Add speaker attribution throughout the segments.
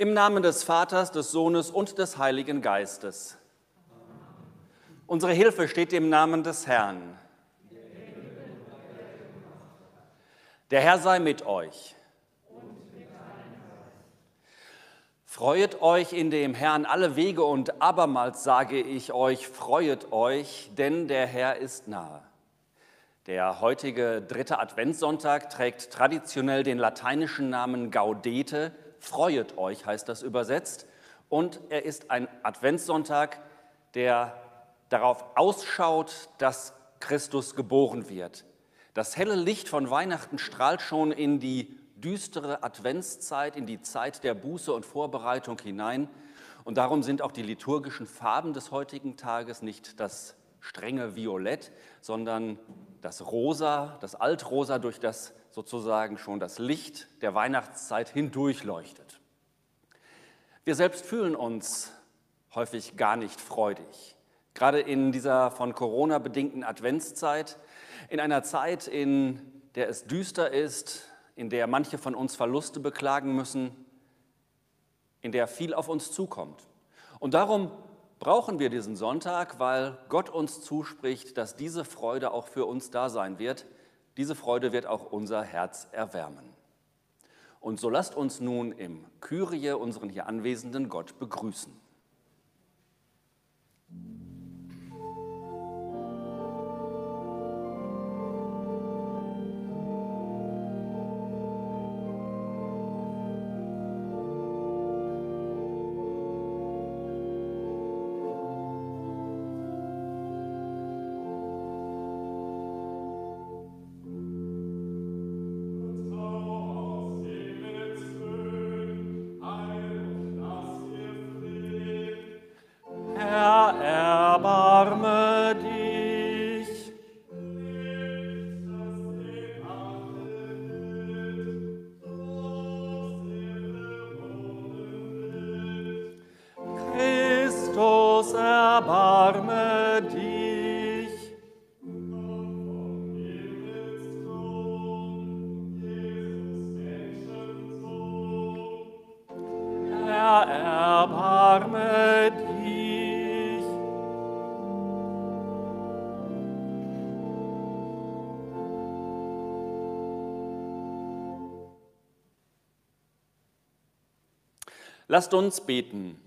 Speaker 1: Im Namen des Vaters, des Sohnes und des Heiligen Geistes. Unsere Hilfe steht im Namen des Herrn. Der Herr sei mit euch. Freuet euch in dem Herrn alle Wege und abermals sage ich euch, freuet euch, denn der Herr ist nahe. Der heutige dritte Adventssonntag trägt traditionell den lateinischen Namen Gaudete, Freuet euch heißt das übersetzt. Und er ist ein Adventssonntag, der darauf ausschaut, dass Christus geboren wird. Das helle Licht von Weihnachten strahlt schon in die düstere Adventszeit, in die Zeit der Buße und Vorbereitung hinein. Und darum sind auch die liturgischen Farben des heutigen Tages nicht das strenge Violett, sondern das Rosa, das Altrosa, durch das sozusagen schon das Licht der Weihnachtszeit hindurchleuchtet. Wir selbst fühlen uns häufig gar nicht freudig. Gerade in dieser von Corona bedingten Adventszeit, in einer Zeit, in der es düster ist, in der manche von uns Verluste beklagen müssen, in der viel auf uns zukommt. Und darum brauchen wir diesen Sonntag, weil Gott uns zuspricht, dass diese Freude auch für uns da sein wird. Diese Freude wird auch unser Herz erwärmen. Und so lasst uns nun im Kyrie unseren hier anwesenden Gott begrüßen. Lasst uns beten.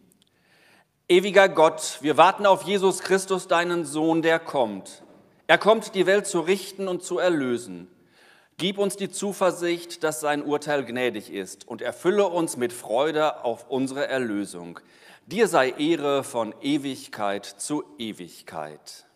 Speaker 1: Ewiger Gott, wir warten auf Jesus Christus, deinen Sohn, der kommt. Er kommt, die Welt zu richten und zu erlösen. Gib uns die Zuversicht, dass sein Urteil gnädig ist und erfülle uns mit Freude auf unsere Erlösung. Dir sei Ehre von Ewigkeit zu Ewigkeit.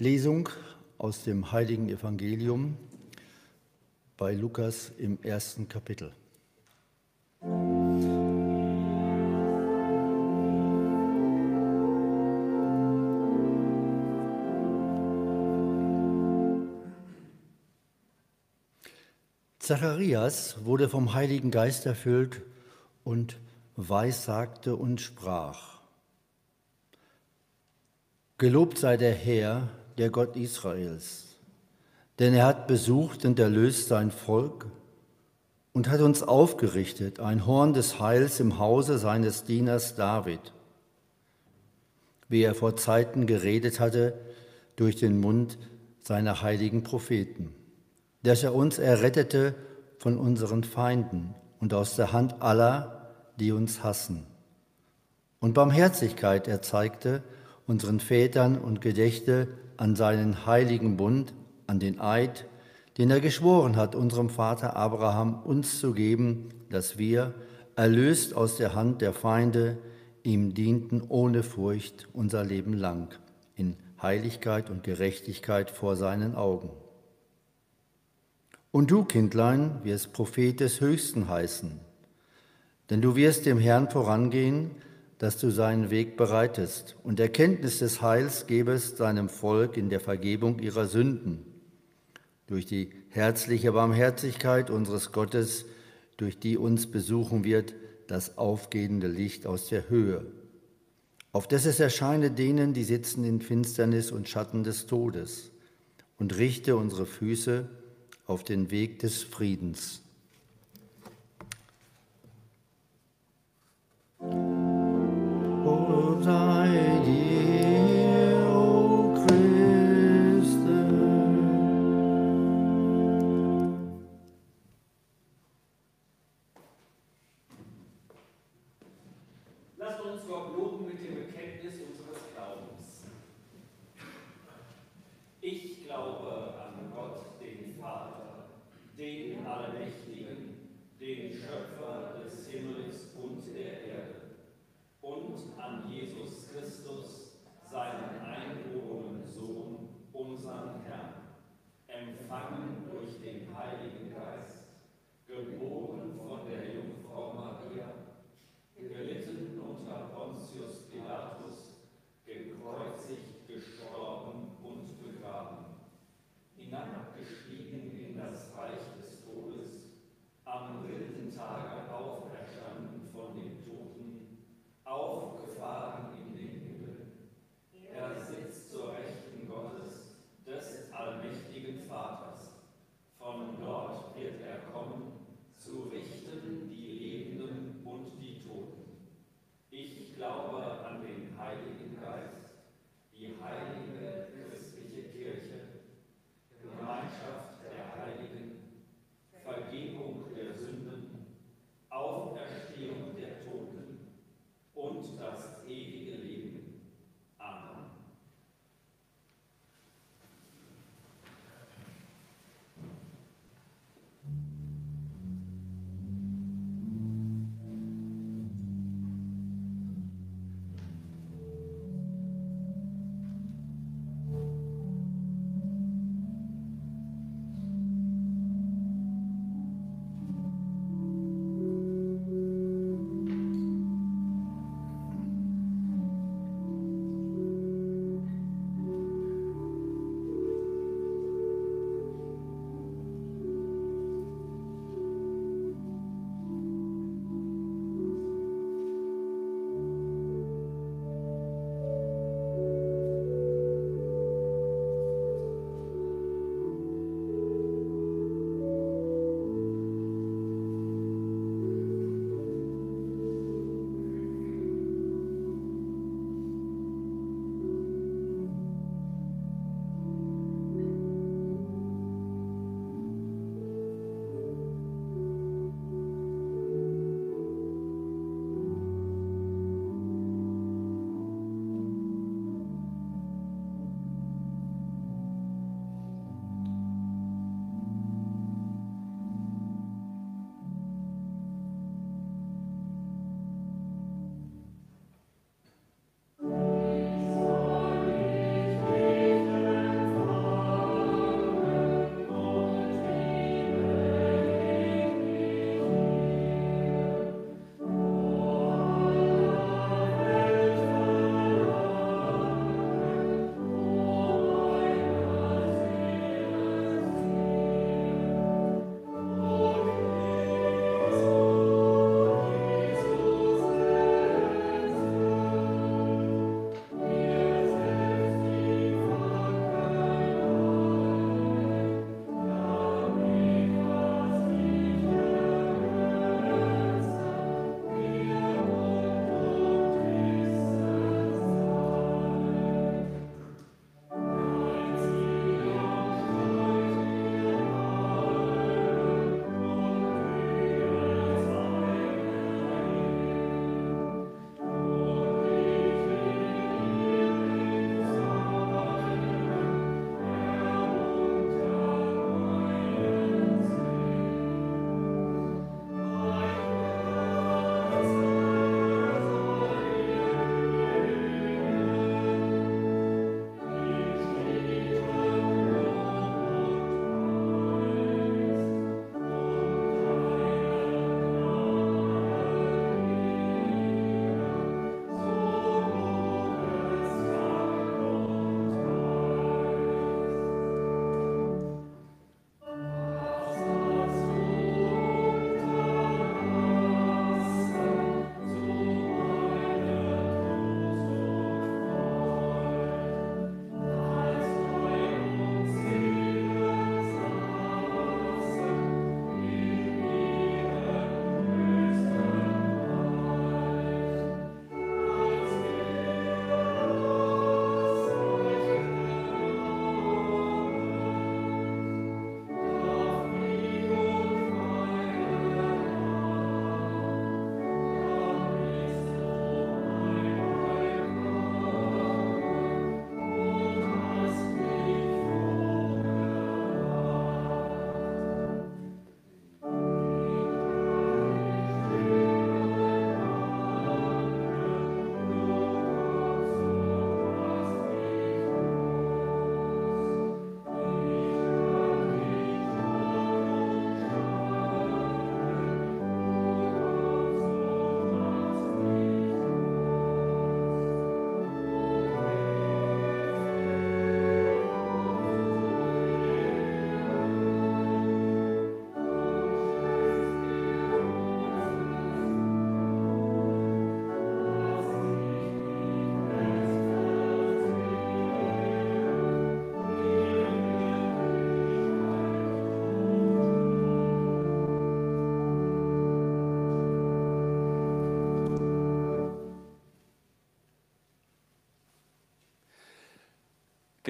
Speaker 2: Lesung aus dem heiligen Evangelium bei Lukas im ersten Kapitel. Zacharias wurde vom Heiligen Geist erfüllt und weissagte und sprach. Gelobt sei der Herr, der Gott Israels, denn er hat besucht und erlöst sein Volk und hat uns aufgerichtet, ein Horn des Heils im Hause seines Dieners David, wie er vor Zeiten geredet hatte durch den Mund seiner heiligen Propheten dass er uns errettete von unseren Feinden und aus der Hand aller, die uns hassen. Und Barmherzigkeit erzeigte unseren Vätern und gedächte an seinen heiligen Bund, an den Eid, den er geschworen hat, unserem Vater Abraham uns zu geben, dass wir, erlöst aus der Hand der Feinde, ihm dienten ohne Furcht unser Leben lang, in Heiligkeit und Gerechtigkeit vor seinen Augen. Und du, Kindlein, wirst Prophet des Höchsten heißen, denn du wirst dem Herrn vorangehen, dass du seinen Weg bereitest und Erkenntnis des Heils gebest seinem Volk in der Vergebung ihrer Sünden, durch die herzliche Barmherzigkeit unseres Gottes, durch die uns besuchen wird das aufgehende Licht aus der Höhe, auf das es erscheine denen, die sitzen in Finsternis und Schatten des Todes, und richte unsere Füße auf den Weg des Friedens.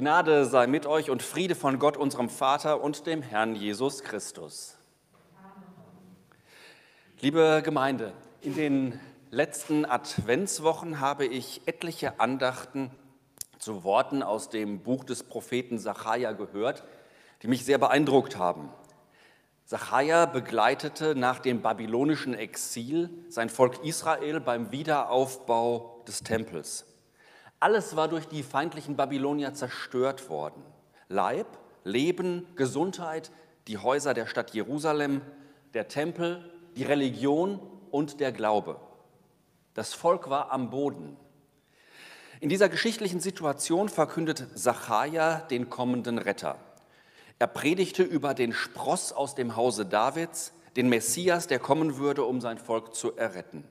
Speaker 1: Gnade sei mit euch und Friede von Gott, unserem Vater und dem Herrn Jesus Christus. Liebe Gemeinde, in den letzten Adventswochen habe ich etliche Andachten zu Worten aus dem Buch des Propheten Sacharja gehört, die mich sehr beeindruckt haben. Sacharja begleitete nach dem babylonischen Exil sein Volk Israel beim Wiederaufbau des Tempels. Alles war durch die feindlichen Babylonier zerstört worden. Leib, Leben, Gesundheit, die Häuser der Stadt Jerusalem, der Tempel, die Religion und der Glaube. Das Volk war am Boden. In dieser geschichtlichen Situation verkündet Sacharja den kommenden Retter. Er predigte über den Spross aus dem Hause Davids, den Messias, der kommen würde, um sein Volk zu erretten.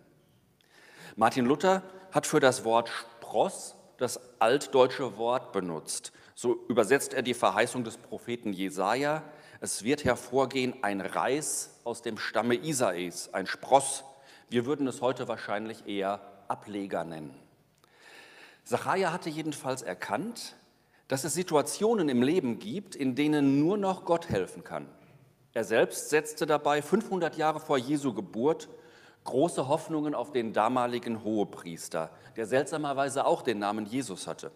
Speaker 1: Martin Luther hat für das Wort Spross das altdeutsche Wort benutzt. So übersetzt er die Verheißung des Propheten Jesaja. Es wird hervorgehen ein Reis aus dem Stamme Isais, ein Spross. Wir würden es heute wahrscheinlich eher Ableger nennen. Sacharja hatte jedenfalls erkannt, dass es Situationen im Leben gibt, in denen nur noch Gott helfen kann. Er selbst setzte dabei 500 Jahre vor Jesu Geburt große Hoffnungen auf den damaligen Hohepriester, der seltsamerweise auch den Namen Jesus hatte.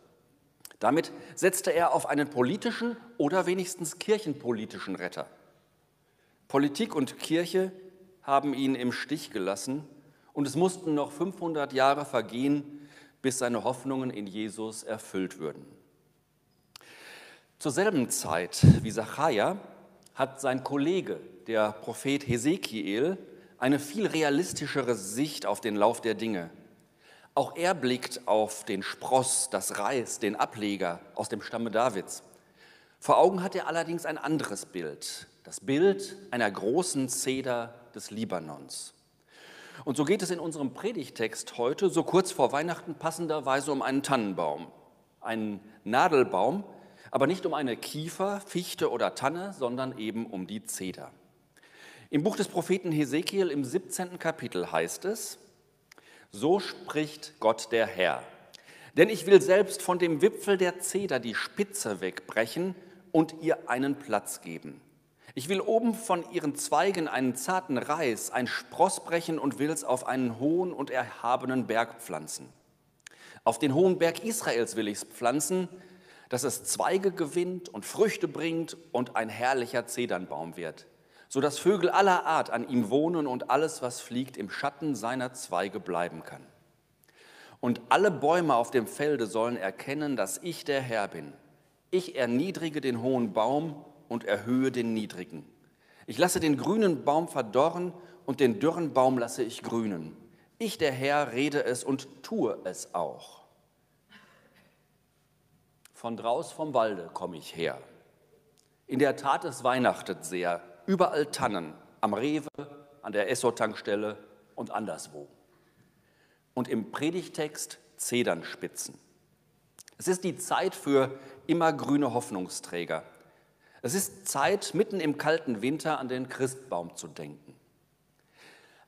Speaker 1: Damit setzte er auf einen politischen oder wenigstens kirchenpolitischen Retter. Politik und Kirche haben ihn im Stich gelassen und es mussten noch 500 Jahre vergehen, bis seine Hoffnungen in Jesus erfüllt würden. Zur selben Zeit wie Zachariah hat sein Kollege, der Prophet Hesekiel, eine viel realistischere Sicht auf den Lauf der Dinge. Auch er blickt auf den Spross, das Reis, den Ableger aus dem Stamme Davids. Vor Augen hat er allerdings ein anderes Bild, das Bild einer großen Zeder des Libanons. Und so geht es in unserem Predigtext heute, so kurz vor Weihnachten, passenderweise um einen Tannenbaum, einen Nadelbaum, aber nicht um eine Kiefer, Fichte oder Tanne, sondern eben um die Zeder. Im Buch des Propheten Hesekiel im 17. Kapitel heißt es, so spricht Gott der Herr. Denn ich will selbst von dem Wipfel der Zeder die Spitze wegbrechen und ihr einen Platz geben. Ich will oben von ihren Zweigen einen zarten Reis, ein Spross brechen und will es auf einen hohen und erhabenen Berg pflanzen. Auf den hohen Berg Israels will ich es pflanzen, dass es Zweige gewinnt und Früchte bringt und ein herrlicher Zedernbaum wird so dass Vögel aller Art an ihm wohnen und alles, was fliegt, im Schatten seiner Zweige bleiben kann. Und alle Bäume auf dem Felde sollen erkennen, dass ich der Herr bin. Ich erniedrige den hohen Baum und erhöhe den niedrigen. Ich lasse den grünen Baum verdorren und den dürren Baum lasse ich grünen. Ich, der Herr, rede es und tue es auch. Von draus vom Walde komme ich her. In der Tat, es weihnachtet sehr überall Tannen, am Rewe, an der Esso-Tankstelle und anderswo. Und im Predigtext Zedernspitzen. Es ist die Zeit für immergrüne Hoffnungsträger. Es ist Zeit, mitten im kalten Winter an den Christbaum zu denken.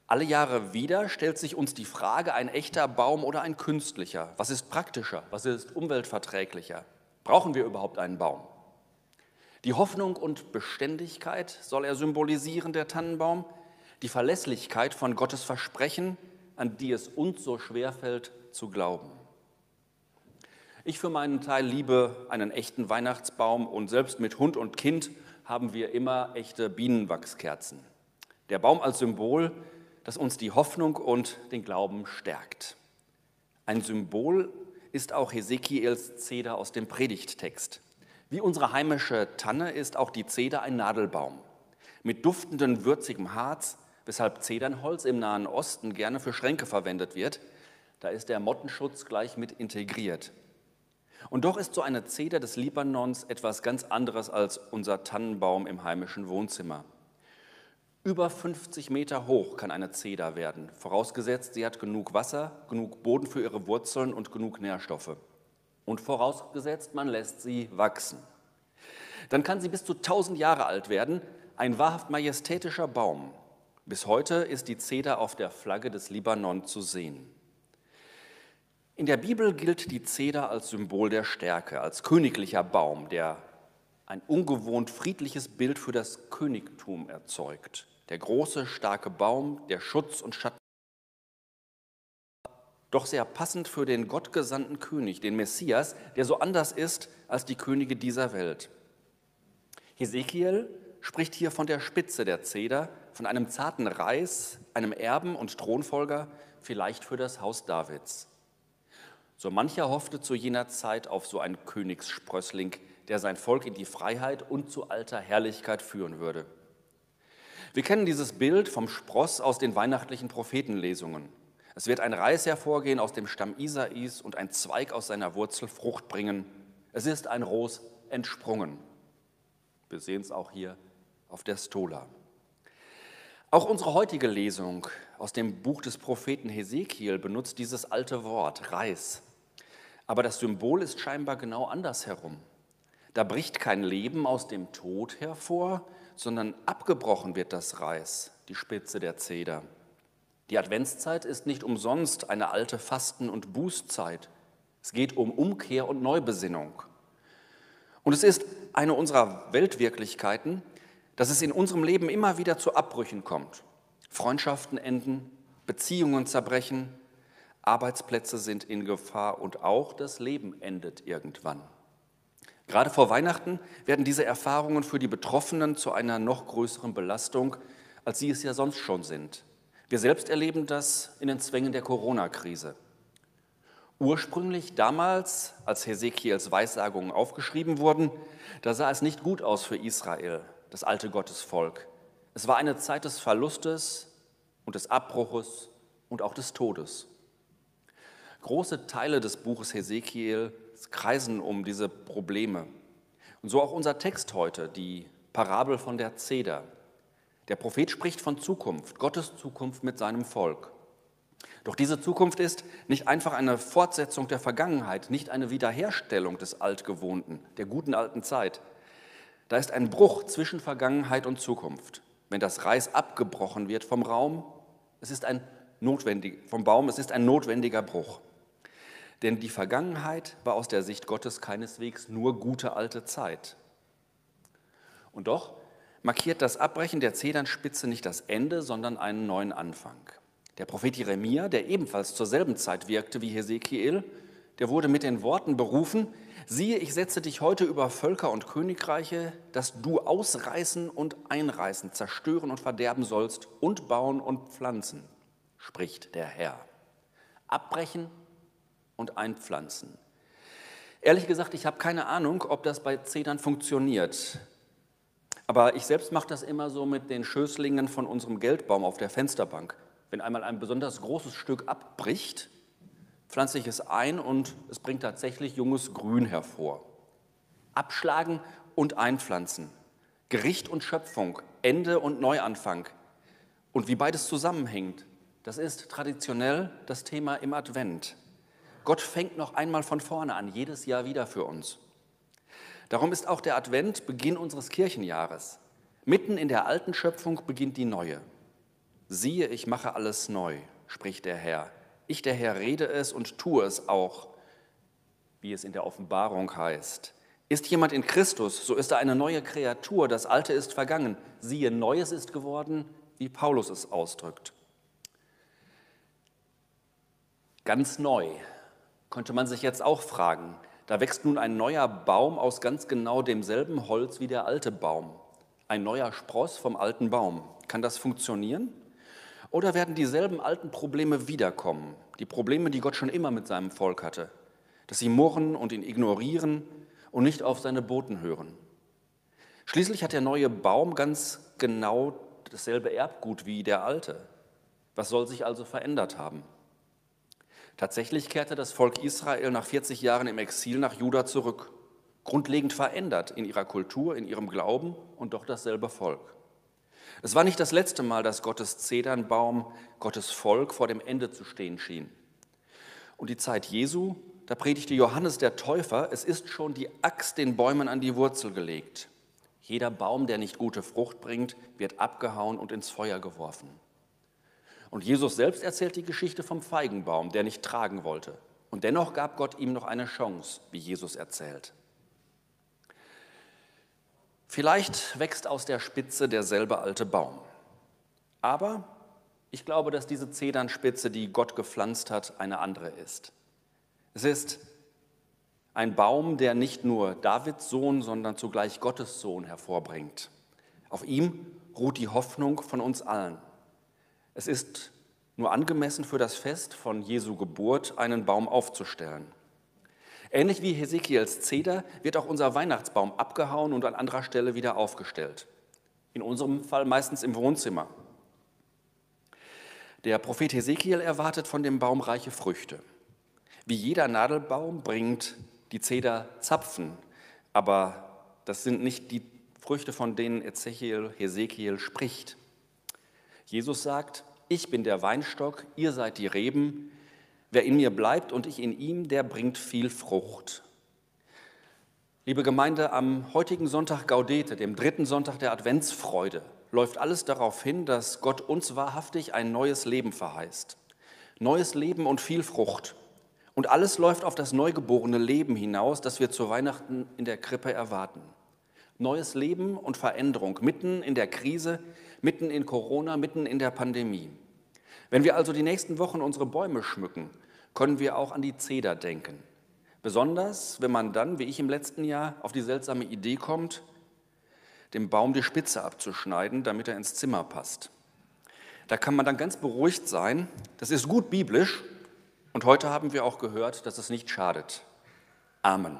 Speaker 1: Alle Jahre wieder stellt sich uns die Frage, ein echter Baum oder ein künstlicher? Was ist praktischer? Was ist umweltverträglicher? Brauchen wir überhaupt einen Baum? Die Hoffnung und Beständigkeit soll er symbolisieren, der Tannenbaum, die Verlässlichkeit von Gottes Versprechen, an die es uns so schwer fällt zu glauben. Ich für meinen Teil liebe einen echten Weihnachtsbaum und selbst mit Hund und Kind haben wir immer echte Bienenwachskerzen. Der Baum als Symbol, das uns die Hoffnung und den Glauben stärkt. Ein Symbol ist auch Hesekiels Zeder aus dem Predigttext. Wie unsere heimische Tanne ist auch die Zeder ein Nadelbaum mit duftendem, würzigem Harz, weshalb Zedernholz im Nahen Osten gerne für Schränke verwendet wird. Da ist der Mottenschutz gleich mit integriert. Und doch ist so eine Zeder des Libanons etwas ganz anderes als unser Tannenbaum im heimischen Wohnzimmer. Über 50 Meter hoch kann eine Zeder werden, vorausgesetzt, sie hat genug Wasser, genug Boden für ihre Wurzeln und genug Nährstoffe und vorausgesetzt, man lässt sie wachsen. Dann kann sie bis zu 1000 Jahre alt werden, ein wahrhaft majestätischer Baum. Bis heute ist die Zeder auf der Flagge des Libanon zu sehen. In der Bibel gilt die Zeder als Symbol der Stärke, als königlicher Baum, der ein ungewohnt friedliches Bild für das Königtum erzeugt. Der große, starke Baum, der Schutz und Schatten. Doch sehr passend für den gottgesandten König, den Messias, der so anders ist als die Könige dieser Welt. Hesekiel spricht hier von der Spitze der Zeder, von einem zarten Reis, einem Erben und Thronfolger, vielleicht für das Haus Davids. So mancher hoffte zu jener Zeit auf so einen Königssprössling, der sein Volk in die Freiheit und zu alter Herrlichkeit führen würde. Wir kennen dieses Bild vom Spross aus den weihnachtlichen Prophetenlesungen. Es wird ein Reis hervorgehen aus dem Stamm Isais und ein Zweig aus seiner Wurzel Frucht bringen. Es ist ein Ros entsprungen. Wir sehen es auch hier auf der Stola. Auch unsere heutige Lesung aus dem Buch des Propheten Hesekiel benutzt dieses alte Wort, Reis. Aber das Symbol ist scheinbar genau andersherum. Da bricht kein Leben aus dem Tod hervor, sondern abgebrochen wird das Reis, die Spitze der Zeder. Die Adventszeit ist nicht umsonst eine alte Fasten- und Bußzeit. Es geht um Umkehr und Neubesinnung. Und es ist eine unserer Weltwirklichkeiten, dass es in unserem Leben immer wieder zu Abbrüchen kommt. Freundschaften enden, Beziehungen zerbrechen, Arbeitsplätze sind in Gefahr und auch das Leben endet irgendwann. Gerade vor Weihnachten werden diese Erfahrungen für die Betroffenen zu einer noch größeren Belastung, als sie es ja sonst schon sind. Wir selbst erleben das in den Zwängen der Corona-Krise. Ursprünglich damals, als Hesekiels Weissagungen aufgeschrieben wurden, da sah es nicht gut aus für Israel, das alte Gottesvolk. Es war eine Zeit des Verlustes und des Abbruches und auch des Todes. Große Teile des Buches Hesekiel kreisen um diese Probleme. Und so auch unser Text heute, die Parabel von der Zeder. Der Prophet spricht von Zukunft, Gottes Zukunft mit seinem Volk. Doch diese Zukunft ist nicht einfach eine Fortsetzung der Vergangenheit, nicht eine Wiederherstellung des Altgewohnten, der guten alten Zeit. Da ist ein Bruch zwischen Vergangenheit und Zukunft. Wenn das Reis abgebrochen wird vom Raum, es ist ein notwendig, vom Baum, es ist ein notwendiger Bruch. Denn die Vergangenheit war aus der Sicht Gottes keineswegs nur gute alte Zeit. Und doch markiert das Abbrechen der Zedernspitze nicht das Ende, sondern einen neuen Anfang. Der Prophet Jeremia, der ebenfalls zur selben Zeit wirkte wie Hesekiel, der wurde mit den Worten berufen, siehe, ich setze dich heute über Völker und Königreiche, dass du ausreißen und einreißen, zerstören und verderben sollst und bauen und pflanzen, spricht der Herr. Abbrechen und einpflanzen. Ehrlich gesagt, ich habe keine Ahnung, ob das bei Zedern funktioniert. Aber ich selbst mache das immer so mit den Schößlingen von unserem Geldbaum auf der Fensterbank. Wenn einmal ein besonders großes Stück abbricht, pflanze ich es ein und es bringt tatsächlich junges Grün hervor. Abschlagen und einpflanzen. Gericht und Schöpfung, Ende und Neuanfang. Und wie beides zusammenhängt, das ist traditionell das Thema im Advent. Gott fängt noch einmal von vorne an, jedes Jahr wieder für uns. Darum ist auch der Advent Beginn unseres Kirchenjahres. Mitten in der alten Schöpfung beginnt die neue. Siehe, ich mache alles neu, spricht der Herr. Ich, der Herr, rede es und tue es auch, wie es in der Offenbarung heißt. Ist jemand in Christus, so ist er eine neue Kreatur, das Alte ist vergangen, siehe, Neues ist geworden, wie Paulus es ausdrückt. Ganz neu könnte man sich jetzt auch fragen. Da wächst nun ein neuer Baum aus ganz genau demselben Holz wie der alte Baum. Ein neuer Spross vom alten Baum. Kann das funktionieren? Oder werden dieselben alten Probleme wiederkommen? Die Probleme, die Gott schon immer mit seinem Volk hatte. Dass sie murren und ihn ignorieren und nicht auf seine Boten hören. Schließlich hat der neue Baum ganz genau dasselbe Erbgut wie der alte. Was soll sich also verändert haben? Tatsächlich kehrte das Volk Israel nach 40 Jahren im Exil nach Juda zurück, grundlegend verändert in ihrer Kultur, in ihrem Glauben und doch dasselbe Volk. Es war nicht das letzte Mal, dass Gottes Zedernbaum, Gottes Volk vor dem Ende zu stehen schien. Und die Zeit Jesu, da predigte Johannes der Täufer, es ist schon die Axt den Bäumen an die Wurzel gelegt. Jeder Baum, der nicht gute Frucht bringt, wird abgehauen und ins Feuer geworfen. Und Jesus selbst erzählt die Geschichte vom Feigenbaum, der nicht tragen wollte. Und dennoch gab Gott ihm noch eine Chance, wie Jesus erzählt. Vielleicht wächst aus der Spitze derselbe alte Baum. Aber ich glaube, dass diese Zedernspitze, die Gott gepflanzt hat, eine andere ist. Es ist ein Baum, der nicht nur Davids Sohn, sondern zugleich Gottes Sohn hervorbringt. Auf ihm ruht die Hoffnung von uns allen. Es ist nur angemessen für das Fest von Jesu Geburt, einen Baum aufzustellen. Ähnlich wie Hesekiels Zeder wird auch unser Weihnachtsbaum abgehauen und an anderer Stelle wieder aufgestellt. In unserem Fall meistens im Wohnzimmer. Der Prophet Hesekiel erwartet von dem Baum reiche Früchte. Wie jeder Nadelbaum bringt die Zeder Zapfen, aber das sind nicht die Früchte, von denen Ezechiel, Hesekiel spricht. Jesus sagt, ich bin der Weinstock, ihr seid die Reben, wer in mir bleibt und ich in ihm, der bringt viel Frucht. Liebe Gemeinde, am heutigen Sonntag Gaudete, dem dritten Sonntag der Adventsfreude, läuft alles darauf hin, dass Gott uns wahrhaftig ein neues Leben verheißt. Neues Leben und viel Frucht. Und alles läuft auf das neugeborene Leben hinaus, das wir zu Weihnachten in der Krippe erwarten. Neues Leben und Veränderung mitten in der Krise, mitten in Corona, mitten in der Pandemie. Wenn wir also die nächsten Wochen unsere Bäume schmücken, können wir auch an die Zeder denken. Besonders, wenn man dann, wie ich im letzten Jahr, auf die seltsame Idee kommt, dem Baum die Spitze abzuschneiden, damit er ins Zimmer passt. Da kann man dann ganz beruhigt sein. Das ist gut biblisch und heute haben wir auch gehört, dass es nicht schadet. Amen.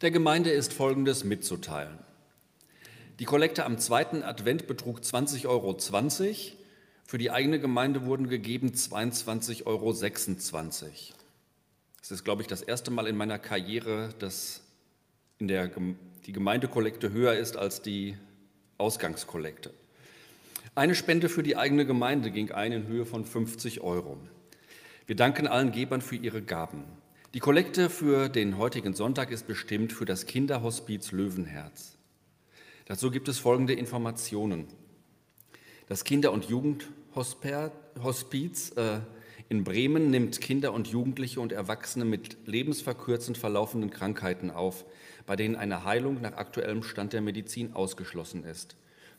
Speaker 1: Der Gemeinde ist Folgendes mitzuteilen. Die Kollekte am zweiten Advent betrug 20,20 Euro. Für die eigene Gemeinde wurden gegeben 22,26 Euro. Es ist, glaube ich, das erste Mal in meiner Karriere, dass in der, die Gemeindekollekte höher ist als die Ausgangskollekte. Eine Spende für die eigene Gemeinde ging ein in Höhe von 50 Euro. Wir danken allen Gebern für ihre Gaben. Die Kollekte für den heutigen Sonntag ist bestimmt für das Kinderhospiz Löwenherz. Dazu gibt es folgende Informationen. Das Kinder- und Jugendhospiz äh, in Bremen nimmt Kinder und Jugendliche und Erwachsene mit lebensverkürzend verlaufenden Krankheiten auf, bei denen eine Heilung nach aktuellem Stand der Medizin ausgeschlossen ist.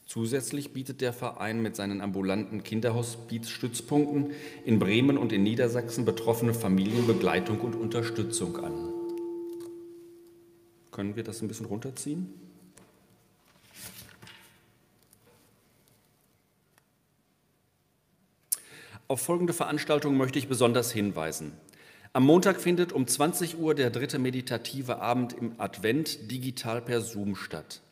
Speaker 1: Zusätzlich bietet der Verein mit seinen ambulanten Kinderhospizstützpunkten in Bremen und in Niedersachsen betroffene Familien Begleitung und Unterstützung an. Können wir das ein bisschen runterziehen? Auf folgende Veranstaltung möchte ich besonders hinweisen. Am Montag findet um 20 Uhr der dritte meditative Abend im Advent digital per Zoom statt.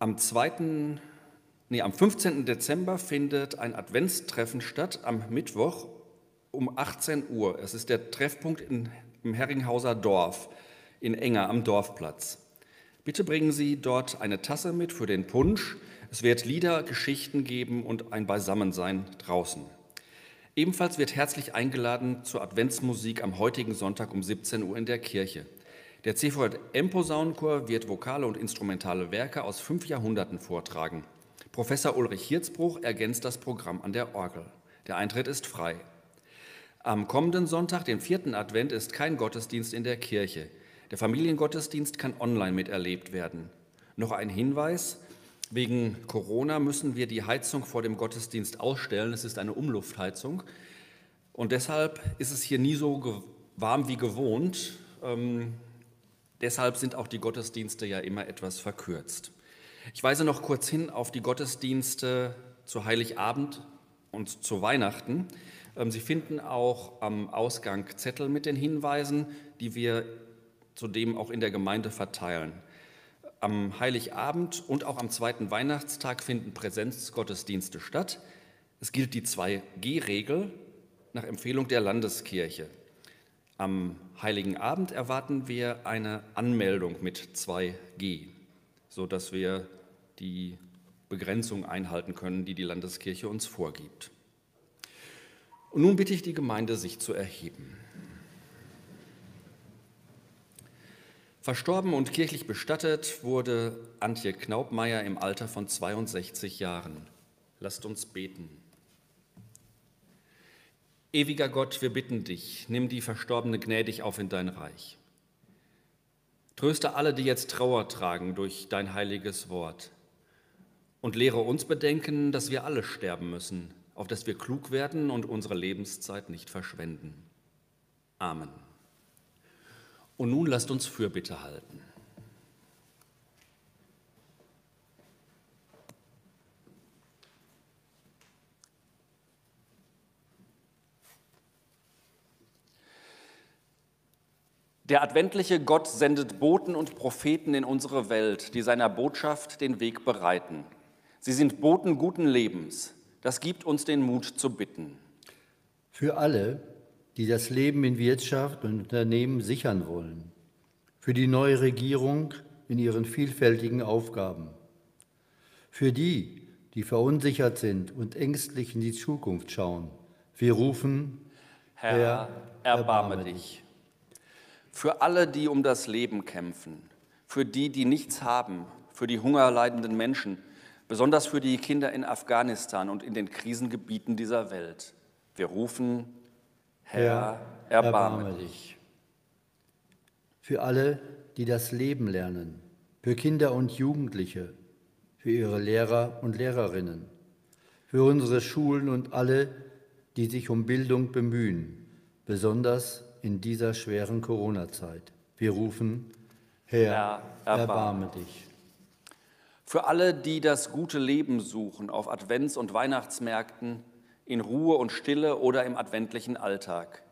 Speaker 1: Am 2., nee, am 15. Dezember findet ein Adventstreffen statt, am Mittwoch um 18 Uhr. Es ist der Treffpunkt in, im Herringhauser Dorf in Enger am Dorfplatz. Bitte bringen Sie dort eine Tasse mit für den Punsch. Es wird Lieder, Geschichten geben und ein Beisammensein draußen. Ebenfalls wird herzlich eingeladen zur Adventsmusik am heutigen Sonntag um 17 Uhr in der Kirche. Der CVM Posaunenchor wird vokale und instrumentale Werke aus fünf Jahrhunderten vortragen. Professor Ulrich Hirzbruch ergänzt das Programm an der Orgel. Der Eintritt ist frei. Am kommenden Sonntag, den vierten Advent, ist kein Gottesdienst in der Kirche. Der Familiengottesdienst kann online miterlebt werden. Noch ein Hinweis. Wegen Corona müssen wir die Heizung vor dem Gottesdienst ausstellen. Es ist eine Umluftheizung. Und deshalb ist es hier nie so warm wie gewohnt. Ähm, Deshalb sind auch die Gottesdienste ja immer etwas verkürzt. Ich weise noch kurz hin auf die Gottesdienste zu Heiligabend und zu Weihnachten. Ähm, Sie finden auch am Ausgang Zettel mit den Hinweisen, die wir zudem auch in der Gemeinde verteilen. Am Heiligabend und auch am zweiten Weihnachtstag finden Präsenzgottesdienste statt. Es gilt die 2G-Regel nach Empfehlung der Landeskirche. Am Heiligen Abend erwarten wir eine Anmeldung mit 2G, sodass wir die Begrenzung einhalten können, die die Landeskirche uns vorgibt. Und nun bitte ich die Gemeinde, sich zu erheben. Verstorben und kirchlich bestattet wurde Antje Knaubmeier im Alter von 62 Jahren. Lasst uns beten. Ewiger Gott, wir bitten dich, nimm die Verstorbene gnädig auf in dein Reich. Tröste alle, die jetzt Trauer tragen durch dein heiliges Wort. Und lehre uns bedenken, dass wir alle sterben müssen, auf dass wir klug werden und unsere Lebenszeit nicht verschwenden. Amen. Und nun lasst uns Fürbitte halten. Der adventliche Gott sendet Boten und Propheten in unsere Welt, die seiner Botschaft den Weg bereiten. Sie sind Boten guten Lebens. Das gibt uns den Mut zu bitten.
Speaker 2: Für alle, die das Leben in Wirtschaft und Unternehmen sichern wollen. Für die neue Regierung in ihren vielfältigen Aufgaben. Für die, die verunsichert sind und ängstlich in die Zukunft schauen. Wir rufen,
Speaker 1: Herr, Herr erbarme, erbarme dich für alle, die um das Leben kämpfen, für die, die nichts haben, für die hungerleidenden Menschen, besonders für die Kinder in Afghanistan und in den Krisengebieten dieser Welt. Wir rufen, Herr, Herr erbarme, erbarme dich.
Speaker 2: Für alle, die das Leben lernen, für Kinder und Jugendliche, für ihre Lehrer und Lehrerinnen, für unsere Schulen und alle, die sich um Bildung bemühen, besonders in dieser schweren Corona-Zeit. Wir rufen, Herr, Herr erbarme dich.
Speaker 1: Für alle, die das gute Leben suchen auf Advents- und Weihnachtsmärkten, in Ruhe und Stille oder im adventlichen Alltag.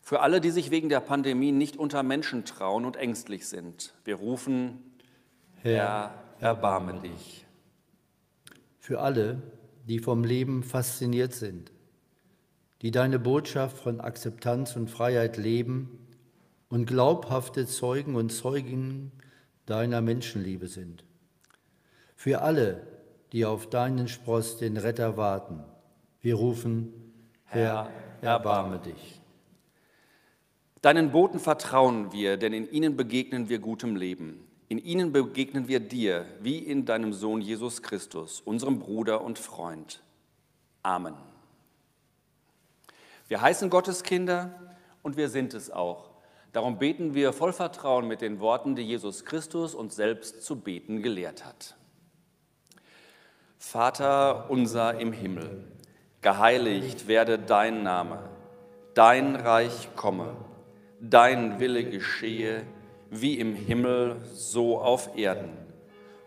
Speaker 1: Für alle, die sich wegen der Pandemie nicht unter Menschen trauen und ängstlich sind. Wir rufen, Herr, erbarme dich.
Speaker 2: Für alle, die vom Leben fasziniert sind, die deine Botschaft von Akzeptanz und Freiheit leben und glaubhafte Zeugen und Zeuginnen deiner Menschenliebe sind. Für alle, die auf deinen Spross, den Retter, warten. Wir rufen, Herr, erbarme dich.
Speaker 1: Deinen Boten vertrauen wir, denn in ihnen begegnen wir gutem Leben. In ihnen begegnen wir dir, wie in deinem Sohn Jesus Christus, unserem Bruder und Freund. Amen. Wir heißen Gottes Kinder und wir sind es auch. Darum beten wir voll Vertrauen mit den Worten, die Jesus Christus uns selbst zu beten gelehrt hat. Vater unser im Himmel, geheiligt werde dein Name, dein Reich komme dein Wille geschehe, wie im Himmel, so auf Erden.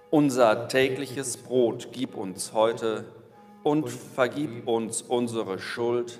Speaker 1: Unser tägliches Brot gib uns heute und vergib uns unsere Schuld,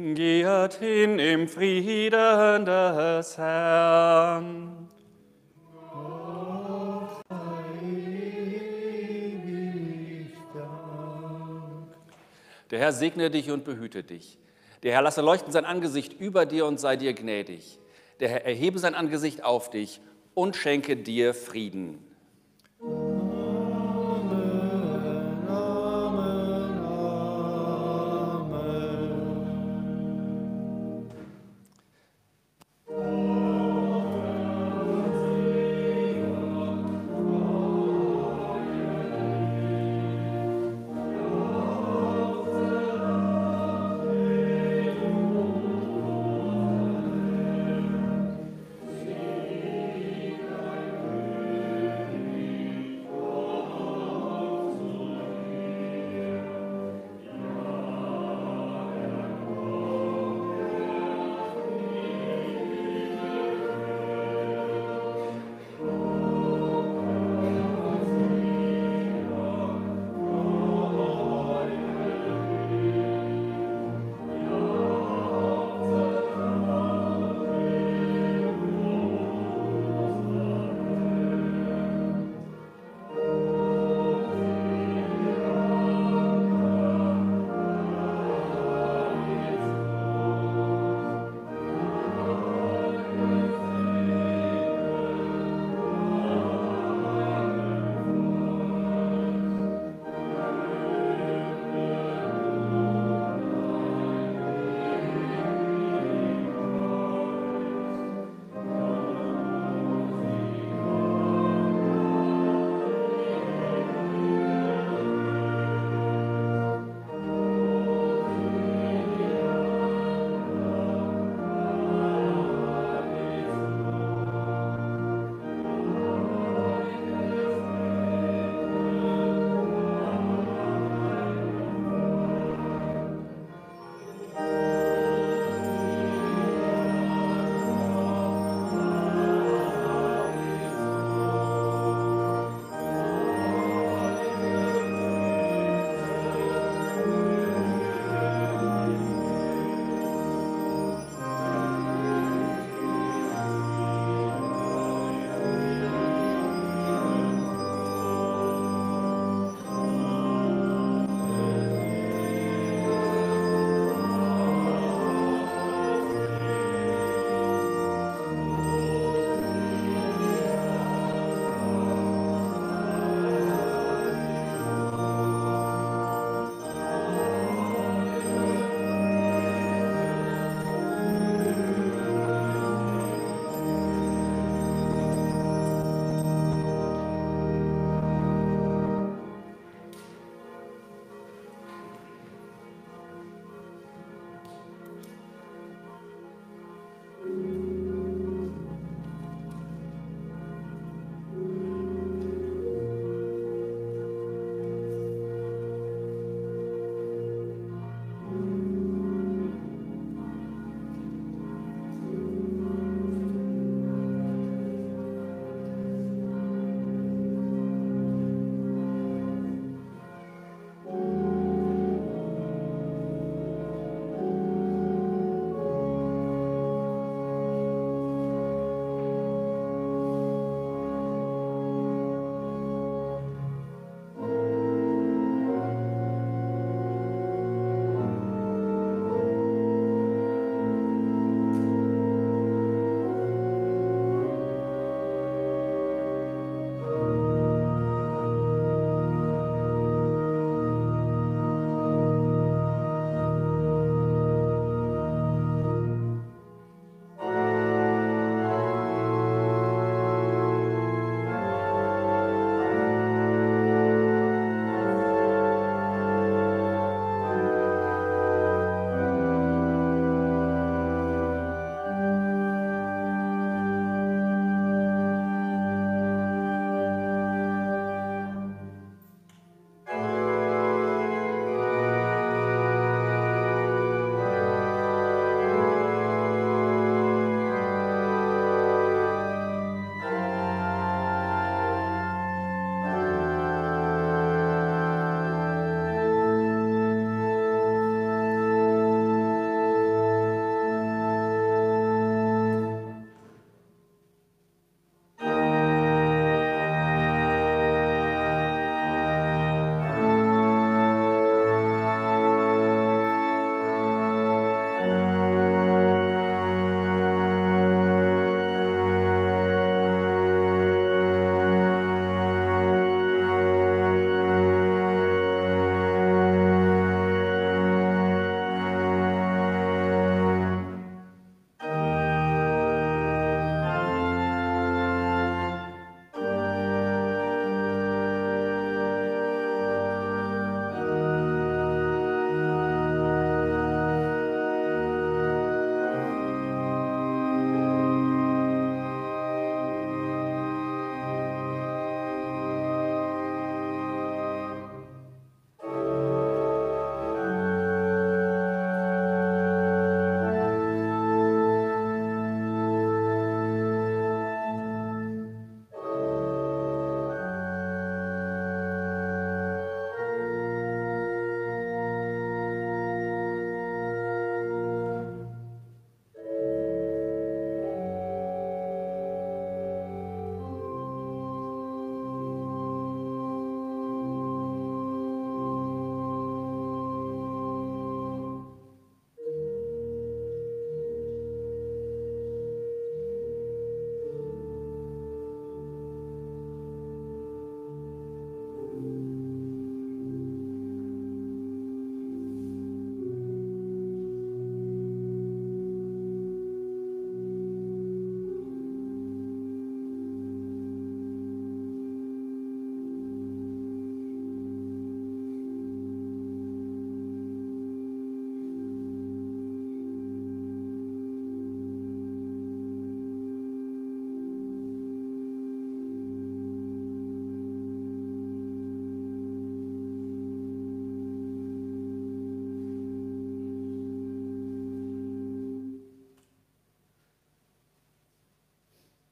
Speaker 1: Geht hin im Frieden des Herrn. Der Herr segne dich und behüte dich. Der Herr lasse leuchten sein Angesicht über dir und sei dir gnädig. Der Herr erhebe sein Angesicht auf dich und schenke dir Frieden.